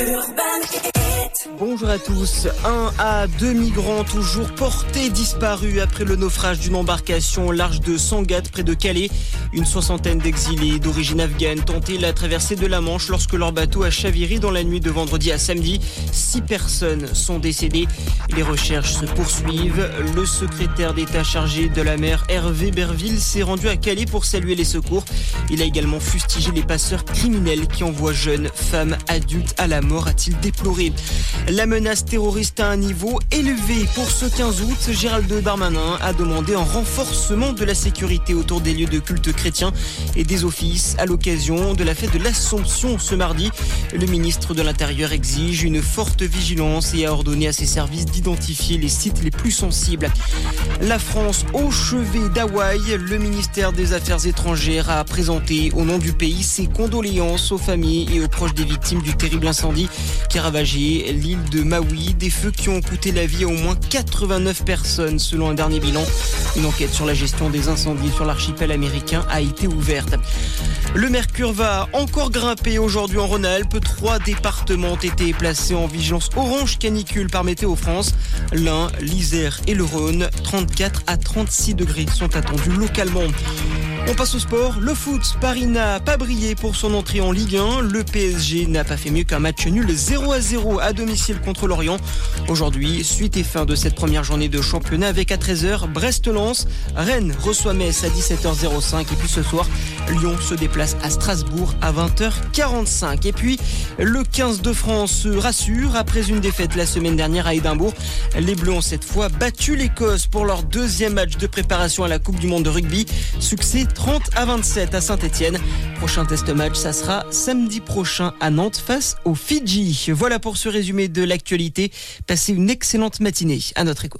Urban Bonjour à tous. Un à deux migrants toujours portés disparus après le naufrage d'une embarcation au large de Sangatte près de Calais. Une soixantaine d'exilés d'origine afghane tentaient la traversée de la Manche lorsque leur bateau a chaviré dans la nuit de vendredi à samedi. Six personnes sont décédées. Les recherches se poursuivent. Le secrétaire d'État chargé de la mer Hervé Berville s'est rendu à Calais pour saluer les secours. Il a également fustigé les passeurs criminels qui envoient jeunes, femmes, adultes à la mort, a-t-il déploré. La menace terroriste à un niveau élevé pour ce 15 août, Gérald Darmanin a demandé un renforcement de la sécurité autour des lieux de culte chrétiens et des offices à l'occasion de la fête de l'Assomption ce mardi. Le ministre de l'Intérieur exige une forte vigilance et a ordonné à ses services d'identifier les sites les plus sensibles. La France au chevet d'Hawaï, le ministère des Affaires étrangères a présenté au nom du pays ses condoléances aux familles et aux proches des victimes du terrible incendie qui a l'île de Maui. Des feux qui ont coûté la vie à au moins 89 personnes selon un dernier bilan. Une enquête sur la gestion des incendies sur l'archipel américain a été ouverte. Le mercure va encore grimper aujourd'hui en Rhône-Alpes. Trois départements ont été placés en vigilance orange canicule par Météo France. L'Ain, l'Isère et le Rhône. 34 à 36 degrés sont attendus localement. On passe au sport. Le foot, Paris n'a pas brillé pour son entrée en Ligue 1. Le PSG n'a pas fait mieux qu'un match nul 0 à 0 à domicile contre l'Orient. Aujourd'hui, suite et fin de cette première journée de championnat avec à 13h Brest-Lens. Rennes reçoit Metz à 17h05 et puis ce soir, Lyon se déplace à Strasbourg à 20h45. Et puis, le 15 de France se rassure après une défaite la semaine dernière à Édimbourg. Les Bleus ont cette fois battu l'Écosse pour leur deuxième match de préparation à la Coupe du Monde de rugby. Succès 30 à 27 à Saint-Etienne. Prochain test match, ça sera samedi prochain à Nantes face aux Fidji. Voilà pour ce résumé de l'actualité. Passez une excellente matinée à notre écoute.